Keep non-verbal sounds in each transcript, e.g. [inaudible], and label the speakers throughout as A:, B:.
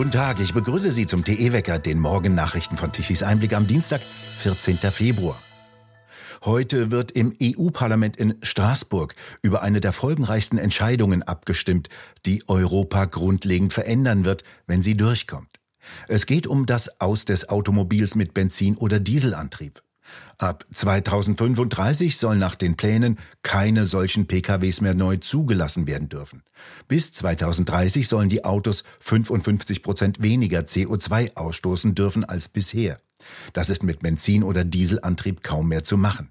A: Guten Tag, ich begrüße Sie zum TE-Wecker, den Morgennachrichten von Tichys Einblick am Dienstag, 14. Februar. Heute wird im EU-Parlament in Straßburg über eine der folgenreichsten Entscheidungen abgestimmt, die Europa grundlegend verändern wird, wenn sie durchkommt. Es geht um das Aus des Automobils mit Benzin- oder Dieselantrieb. Ab 2035 sollen nach den Plänen keine solchen PKWs mehr neu zugelassen werden dürfen. Bis 2030 sollen die Autos 55 Prozent weniger CO2 ausstoßen dürfen als bisher. Das ist mit Benzin- oder Dieselantrieb kaum mehr zu machen.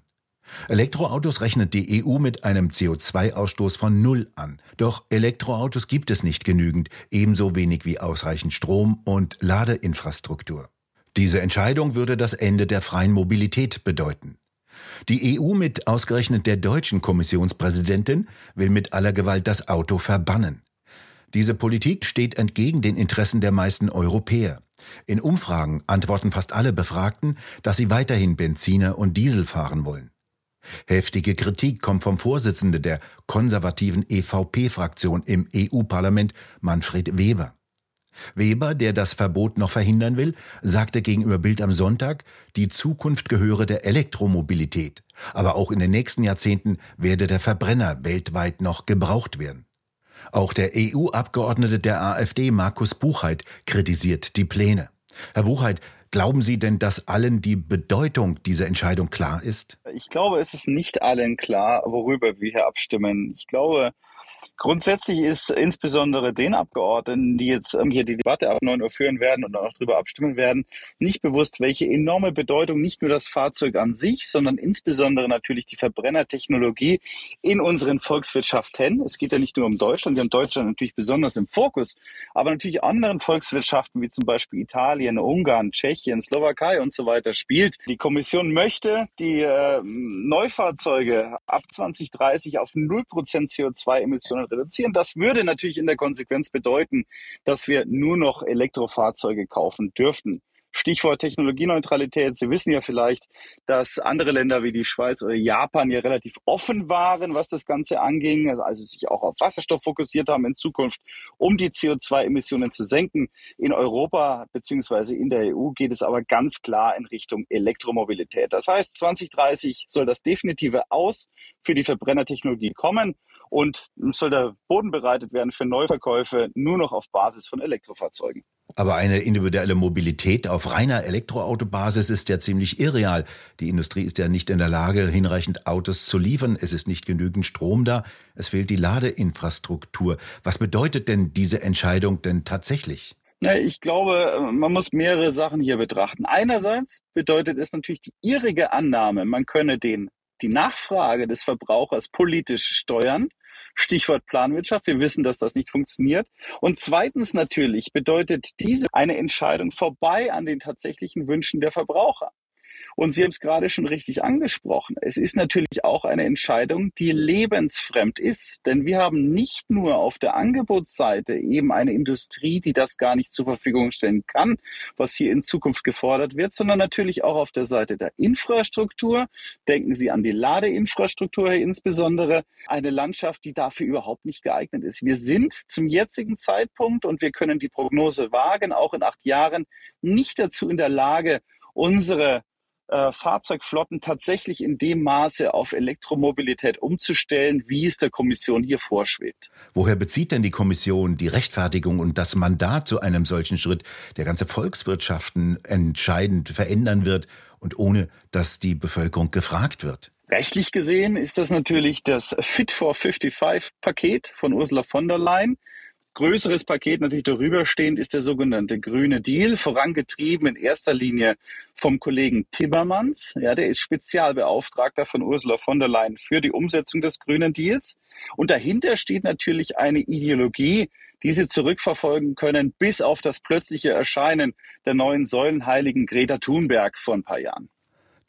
A: Elektroautos rechnet die EU mit einem CO2-Ausstoß von Null an. Doch Elektroautos gibt es nicht genügend, ebenso wenig wie ausreichend Strom und Ladeinfrastruktur. Diese Entscheidung würde das Ende der freien Mobilität bedeuten. Die EU mit ausgerechnet der deutschen Kommissionspräsidentin will mit aller Gewalt das Auto verbannen. Diese Politik steht entgegen den Interessen der meisten Europäer. In Umfragen antworten fast alle Befragten, dass sie weiterhin Benziner und Diesel fahren wollen. Heftige Kritik kommt vom Vorsitzenden der konservativen EVP-Fraktion im EU-Parlament, Manfred Weber. Weber, der das Verbot noch verhindern will, sagte gegenüber Bild am Sonntag, die Zukunft gehöre der Elektromobilität. Aber auch in den nächsten Jahrzehnten werde der Verbrenner weltweit noch gebraucht werden. Auch der EU-Abgeordnete der AfD, Markus Buchheit, kritisiert die Pläne. Herr Buchheit, Glauben Sie denn, dass allen die Bedeutung dieser Entscheidung klar ist?
B: Ich glaube, es ist nicht allen klar, worüber wir hier abstimmen. Ich glaube, Grundsätzlich ist insbesondere den Abgeordneten, die jetzt ähm, hier die Debatte ab 9 Uhr führen werden und auch darüber abstimmen werden, nicht bewusst, welche enorme Bedeutung nicht nur das Fahrzeug an sich, sondern insbesondere natürlich die Verbrennertechnologie in unseren Volkswirtschaften. Es geht ja nicht nur um Deutschland, wir haben Deutschland natürlich besonders im Fokus, aber natürlich anderen Volkswirtschaften wie zum Beispiel Italien, Ungarn, Tschechien, Slowakei und so weiter spielt. Die Kommission möchte die äh, Neufahrzeuge ab 2030 auf 0% CO2-Emissionen reduzieren. Das würde natürlich in der Konsequenz bedeuten, dass wir nur noch Elektrofahrzeuge kaufen dürften. Stichwort Technologieneutralität. Sie wissen ja vielleicht, dass andere Länder wie die Schweiz oder Japan ja relativ offen waren, was das Ganze anging, also sich auch auf Wasserstoff fokussiert haben in Zukunft, um die CO2-Emissionen zu senken. In Europa beziehungsweise in der EU geht es aber ganz klar in Richtung Elektromobilität. Das heißt, 2030 soll das definitive Aus für die Verbrennertechnologie kommen und soll der Boden bereitet werden für Neuverkäufe nur noch auf Basis von Elektrofahrzeugen.
A: Aber eine individuelle Mobilität auf reiner Elektroautobasis ist ja ziemlich irreal. Die Industrie ist ja nicht in der Lage, hinreichend Autos zu liefern. Es ist nicht genügend Strom da. Es fehlt die Ladeinfrastruktur. Was bedeutet denn diese Entscheidung denn tatsächlich?
B: Ich glaube, man muss mehrere Sachen hier betrachten. Einerseits bedeutet es natürlich die irrige Annahme, man könne den, die Nachfrage des Verbrauchers politisch steuern Stichwort Planwirtschaft. Wir wissen, dass das nicht funktioniert. Und zweitens natürlich bedeutet diese eine Entscheidung vorbei an den tatsächlichen Wünschen der Verbraucher. Und Sie haben es gerade schon richtig angesprochen. Es ist natürlich auch eine Entscheidung, die lebensfremd ist. Denn wir haben nicht nur auf der Angebotsseite eben eine Industrie, die das gar nicht zur Verfügung stellen kann, was hier in Zukunft gefordert wird, sondern natürlich auch auf der Seite der Infrastruktur. Denken Sie an die Ladeinfrastruktur insbesondere. Eine Landschaft, die dafür überhaupt nicht geeignet ist. Wir sind zum jetzigen Zeitpunkt und wir können die Prognose wagen, auch in acht Jahren, nicht dazu in der Lage, unsere äh, Fahrzeugflotten tatsächlich in dem Maße auf Elektromobilität umzustellen, wie es der Kommission hier vorschwebt.
A: Woher bezieht denn die Kommission die Rechtfertigung und das Mandat zu einem solchen Schritt, der ganze Volkswirtschaften entscheidend verändern wird und ohne dass die Bevölkerung gefragt wird?
B: Rechtlich gesehen ist das natürlich das Fit for 55 Paket von Ursula von der Leyen größeres Paket natürlich darüber stehend ist der sogenannte grüne Deal, vorangetrieben in erster Linie vom Kollegen Timmermans. Ja, der ist Spezialbeauftragter von Ursula von der Leyen für die Umsetzung des grünen Deals. Und dahinter steht natürlich eine Ideologie, die sie zurückverfolgen können bis auf das plötzliche Erscheinen der neuen Säulenheiligen Greta Thunberg vor ein paar Jahren.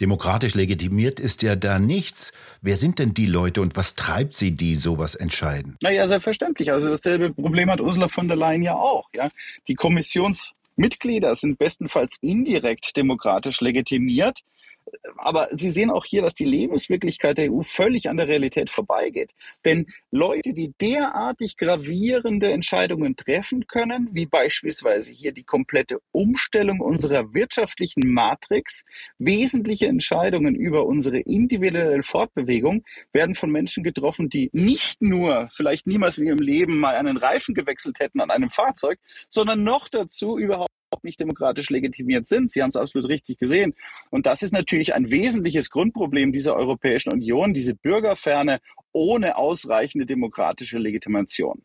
A: Demokratisch legitimiert ist ja da nichts. Wer sind denn die Leute und was treibt sie, die sowas entscheiden?
B: Naja, selbstverständlich. Also dasselbe Problem hat Ursula von der Leyen ja auch. Ja? Die Kommissionsmitglieder sind bestenfalls indirekt demokratisch legitimiert. Aber Sie sehen auch hier, dass die Lebenswirklichkeit der EU völlig an der Realität vorbeigeht. Denn Leute, die derartig gravierende Entscheidungen treffen können, wie beispielsweise hier die komplette Umstellung unserer wirtschaftlichen Matrix, wesentliche Entscheidungen über unsere individuelle Fortbewegung werden von Menschen getroffen, die nicht nur vielleicht niemals in ihrem Leben mal einen Reifen gewechselt hätten an einem Fahrzeug, sondern noch dazu überhaupt nicht demokratisch legitimiert sind. Sie haben es absolut richtig gesehen. Und das ist natürlich ein wesentliches Grundproblem dieser Europäischen Union, diese Bürgerferne ohne ausreichende demokratische Legitimation.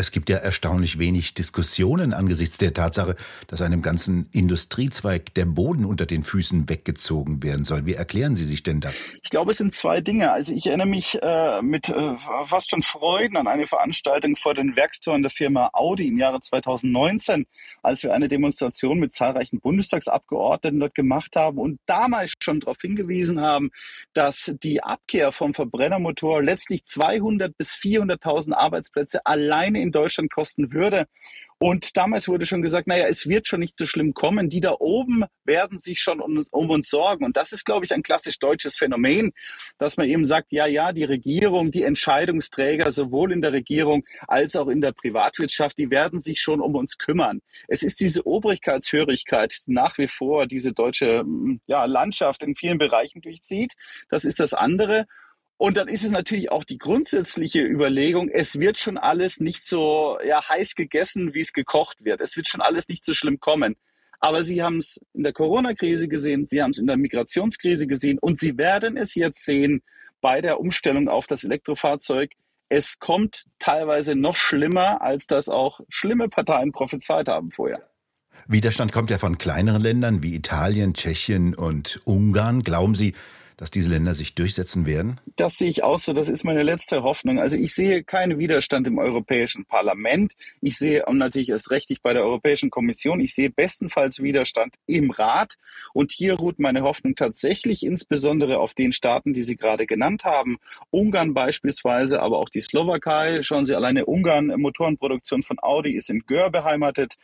A: Es gibt ja erstaunlich wenig Diskussionen angesichts der Tatsache, dass einem ganzen Industriezweig der Boden unter den Füßen weggezogen werden soll. Wie erklären Sie sich denn das?
B: Ich glaube, es sind zwei Dinge. Also ich erinnere mich äh, mit äh, fast schon Freuden an eine Veranstaltung vor den Werkstoren der Firma Audi im Jahre 2019, als wir eine Demonstration mit zahlreichen Bundestagsabgeordneten dort gemacht haben und damals schon darauf hingewiesen haben, dass die Abkehr vom Verbrennermotor letztlich 200 bis 400.000 Arbeitsplätze alleine in in Deutschland kosten würde. Und damals wurde schon gesagt, naja, es wird schon nicht so schlimm kommen. Die da oben werden sich schon um uns, um uns sorgen. Und das ist, glaube ich, ein klassisch deutsches Phänomen, dass man eben sagt, ja, ja, die Regierung, die Entscheidungsträger, sowohl in der Regierung als auch in der Privatwirtschaft, die werden sich schon um uns kümmern. Es ist diese Obrigkeitshörigkeit, die nach wie vor diese deutsche ja, Landschaft in vielen Bereichen durchzieht. Das ist das andere. Und dann ist es natürlich auch die grundsätzliche Überlegung, es wird schon alles nicht so ja, heiß gegessen, wie es gekocht wird. Es wird schon alles nicht so schlimm kommen. Aber Sie haben es in der Corona-Krise gesehen, Sie haben es in der Migrationskrise gesehen und Sie werden es jetzt sehen bei der Umstellung auf das Elektrofahrzeug. Es kommt teilweise noch schlimmer, als das auch schlimme Parteien prophezeit haben vorher.
A: Widerstand kommt ja von kleineren Ländern wie Italien, Tschechien und Ungarn. Glauben Sie, dass diese Länder sich durchsetzen werden?
B: Das sehe ich auch so. Das ist meine letzte Hoffnung. Also ich sehe keinen Widerstand im Europäischen Parlament. Ich sehe natürlich erst recht bei der Europäischen Kommission. Ich sehe bestenfalls Widerstand im Rat. Und hier ruht meine Hoffnung tatsächlich insbesondere auf den Staaten, die Sie gerade genannt haben. Ungarn beispielsweise, aber auch die Slowakei. Schauen Sie alleine Ungarn, Motorenproduktion von Audi ist in Gör beheimatet.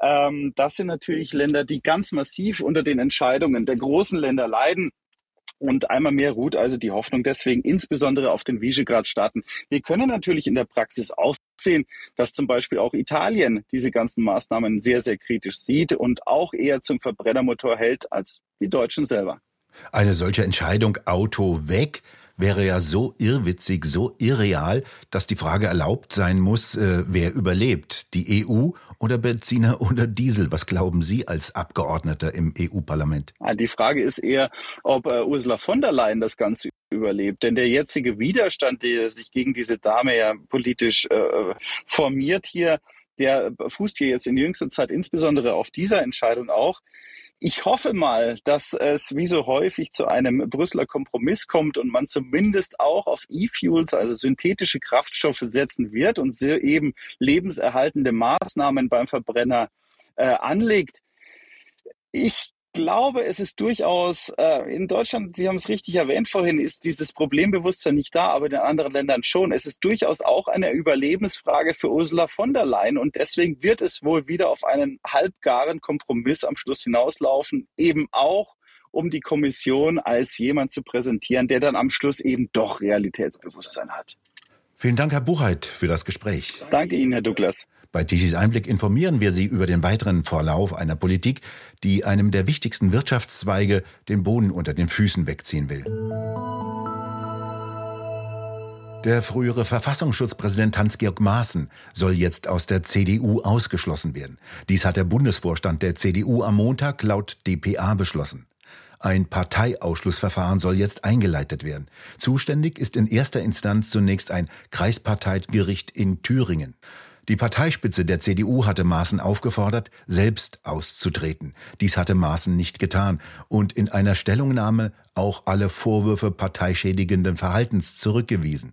B: Ähm, das sind natürlich Länder, die ganz massiv unter den Entscheidungen der großen Länder leiden. Und einmal mehr ruht also die Hoffnung deswegen insbesondere auf den Visegrad-Staaten. Wir können natürlich in der Praxis auch sehen, dass zum Beispiel auch Italien diese ganzen Maßnahmen sehr, sehr kritisch sieht und auch eher zum Verbrennermotor hält als die Deutschen selber.
A: Eine solche Entscheidung Auto weg wäre ja so irrwitzig, so irreal, dass die Frage erlaubt sein muss, äh, wer überlebt, die EU oder Benziner [laughs] oder Diesel? Was glauben Sie als Abgeordneter im EU-Parlament?
B: Die Frage ist eher, ob äh, Ursula von der Leyen das Ganze überlebt. Denn der jetzige Widerstand, der sich gegen diese Dame ja politisch äh, formiert hier, der fußt hier jetzt in jüngster Zeit insbesondere auf dieser Entscheidung auch. Ich hoffe mal, dass es wie so häufig zu einem Brüsseler Kompromiss kommt und man zumindest auch auf E-Fuels, also synthetische Kraftstoffe setzen wird und eben lebenserhaltende Maßnahmen beim Verbrenner äh, anlegt. Ich glaube, es ist durchaus äh, in Deutschland, Sie haben es richtig erwähnt vorhin, ist dieses Problembewusstsein nicht da, aber in anderen Ländern schon. Es ist durchaus auch eine Überlebensfrage für Ursula von der Leyen und deswegen wird es wohl wieder auf einen halbgaren Kompromiss am Schluss hinauslaufen, eben auch um die Kommission als jemand zu präsentieren, der dann am Schluss eben doch Realitätsbewusstsein hat.
A: Vielen Dank, Herr Buchheit, für das Gespräch.
B: Danke Ihnen, Herr Douglas.
A: Bei Tichys Einblick informieren wir Sie über den weiteren Verlauf einer Politik, die einem der wichtigsten Wirtschaftszweige den Boden unter den Füßen wegziehen will. Der frühere Verfassungsschutzpräsident Hans-Georg Maaßen soll jetzt aus der CDU ausgeschlossen werden. Dies hat der Bundesvorstand der CDU am Montag laut dpa beschlossen. Ein Parteiausschlussverfahren soll jetzt eingeleitet werden. Zuständig ist in erster Instanz zunächst ein Kreisparteigericht in Thüringen. Die Parteispitze der CDU hatte Maaßen aufgefordert, selbst auszutreten. Dies hatte Maaßen nicht getan und in einer Stellungnahme auch alle Vorwürfe parteischädigenden Verhaltens zurückgewiesen.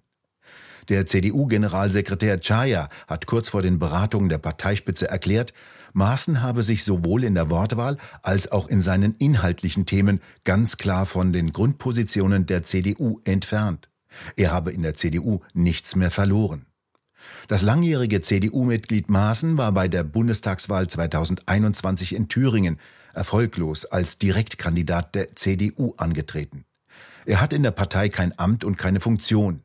A: Der CDU-Generalsekretär Chaya hat kurz vor den Beratungen der Parteispitze erklärt, Maaßen habe sich sowohl in der Wortwahl als auch in seinen inhaltlichen Themen ganz klar von den Grundpositionen der CDU entfernt. Er habe in der CDU nichts mehr verloren. Das langjährige CDU-Mitglied Maaßen war bei der Bundestagswahl 2021 in Thüringen erfolglos als Direktkandidat der CDU angetreten. Er hat in der Partei kein Amt und keine Funktion.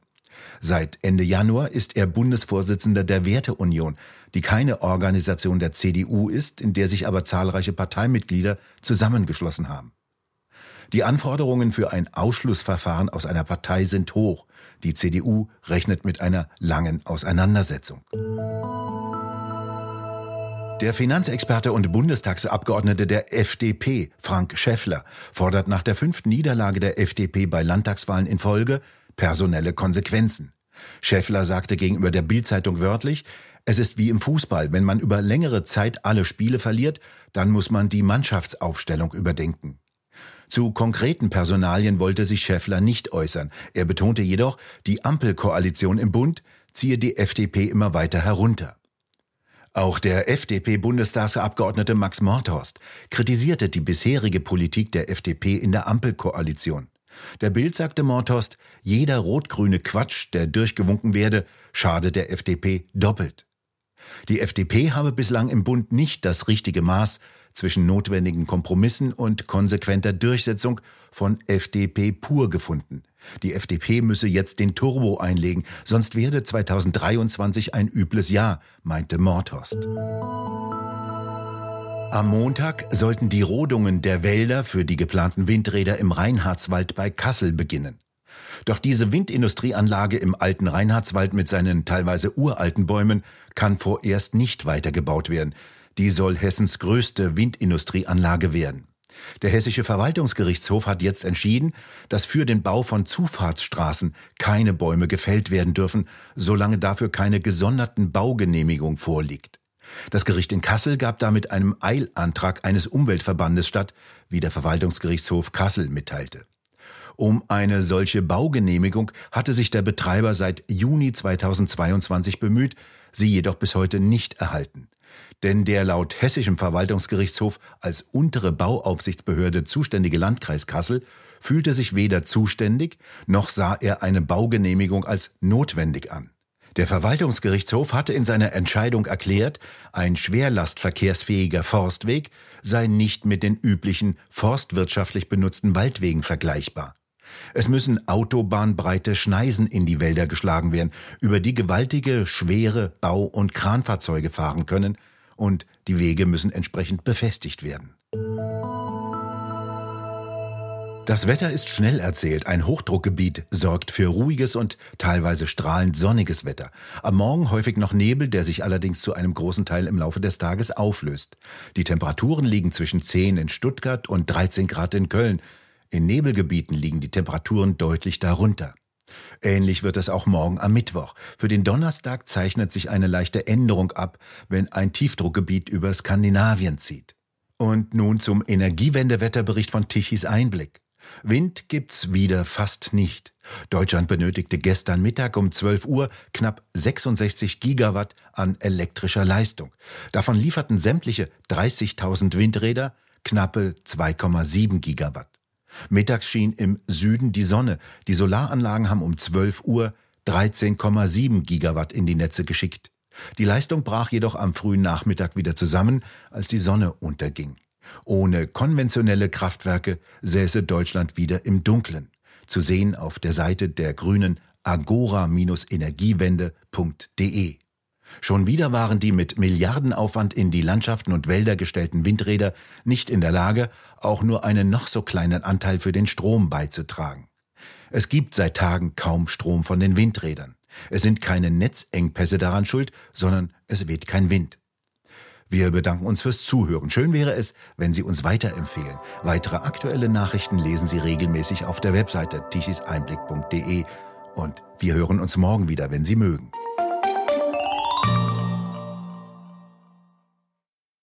A: Seit Ende Januar ist er Bundesvorsitzender der Werteunion, die keine Organisation der CDU ist, in der sich aber zahlreiche Parteimitglieder zusammengeschlossen haben. Die Anforderungen für ein Ausschlussverfahren aus einer Partei sind hoch. Die CDU rechnet mit einer langen Auseinandersetzung. Der Finanzexperte und Bundestagsabgeordnete der FDP, Frank Schäffler, fordert nach der fünften Niederlage der FDP bei Landtagswahlen in Folge personelle Konsequenzen. Schäffler sagte gegenüber der Bildzeitung wörtlich, es ist wie im Fußball, wenn man über längere Zeit alle Spiele verliert, dann muss man die Mannschaftsaufstellung überdenken. Zu konkreten Personalien wollte sich Schäffler nicht äußern. Er betonte jedoch, die Ampelkoalition im Bund ziehe die FDP immer weiter herunter. Auch der FDP-Bundestagsabgeordnete Max Morthorst kritisierte die bisherige Politik der FDP in der Ampelkoalition. Der Bild sagte Morthorst, jeder rot-grüne Quatsch, der durchgewunken werde, schade der FDP doppelt. Die FDP habe bislang im Bund nicht das richtige Maß zwischen notwendigen Kompromissen und konsequenter Durchsetzung von FDP pur gefunden. Die FDP müsse jetzt den Turbo einlegen, sonst werde 2023 ein übles Jahr, meinte Mordhorst. Am Montag sollten die Rodungen der Wälder für die geplanten Windräder im Reinhardswald bei Kassel beginnen. Doch diese Windindustrieanlage im alten Reinhardswald mit seinen teilweise uralten Bäumen kann vorerst nicht weitergebaut werden. Die soll Hessens größte Windindustrieanlage werden. Der Hessische Verwaltungsgerichtshof hat jetzt entschieden, dass für den Bau von Zufahrtsstraßen keine Bäume gefällt werden dürfen, solange dafür keine gesonderten Baugenehmigung vorliegt. Das Gericht in Kassel gab damit einem Eilantrag eines Umweltverbandes statt, wie der Verwaltungsgerichtshof Kassel mitteilte. Um eine solche Baugenehmigung hatte sich der Betreiber seit Juni 2022 bemüht, sie jedoch bis heute nicht erhalten. Denn der laut Hessischem Verwaltungsgerichtshof als untere Bauaufsichtsbehörde zuständige Landkreis Kassel fühlte sich weder zuständig, noch sah er eine Baugenehmigung als notwendig an. Der Verwaltungsgerichtshof hatte in seiner Entscheidung erklärt, ein schwerlastverkehrsfähiger Forstweg sei nicht mit den üblichen forstwirtschaftlich benutzten Waldwegen vergleichbar. Es müssen autobahnbreite Schneisen in die Wälder geschlagen werden, über die gewaltige, schwere Bau- und Kranfahrzeuge fahren können, und die Wege müssen entsprechend befestigt werden. Das Wetter ist schnell erzählt. Ein Hochdruckgebiet sorgt für ruhiges und teilweise strahlend sonniges Wetter. Am Morgen häufig noch Nebel, der sich allerdings zu einem großen Teil im Laufe des Tages auflöst. Die Temperaturen liegen zwischen 10 in Stuttgart und 13 Grad in Köln. In Nebelgebieten liegen die Temperaturen deutlich darunter. Ähnlich wird es auch morgen am Mittwoch. Für den Donnerstag zeichnet sich eine leichte Änderung ab, wenn ein Tiefdruckgebiet über Skandinavien zieht. Und nun zum Energiewendewetterbericht von Tichys Einblick. Wind gibt's wieder fast nicht. Deutschland benötigte gestern Mittag um 12 Uhr knapp 66 Gigawatt an elektrischer Leistung. Davon lieferten sämtliche 30.000 Windräder knappe 2,7 Gigawatt. Mittags schien im Süden die Sonne. Die Solaranlagen haben um 12 Uhr 13,7 Gigawatt in die Netze geschickt. Die Leistung brach jedoch am frühen Nachmittag wieder zusammen, als die Sonne unterging. Ohne konventionelle Kraftwerke säße Deutschland wieder im Dunklen. Zu sehen auf der Seite der Grünen agora-energiewende.de. Schon wieder waren die mit Milliardenaufwand in die Landschaften und Wälder gestellten Windräder nicht in der Lage, auch nur einen noch so kleinen Anteil für den Strom beizutragen. Es gibt seit Tagen kaum Strom von den Windrädern. Es sind keine Netzengpässe daran schuld, sondern es weht kein Wind. Wir bedanken uns fürs Zuhören. Schön wäre es, wenn Sie uns weiterempfehlen. Weitere aktuelle Nachrichten lesen Sie regelmäßig auf der Webseite tichiseinblick.de und wir hören uns morgen wieder, wenn Sie mögen.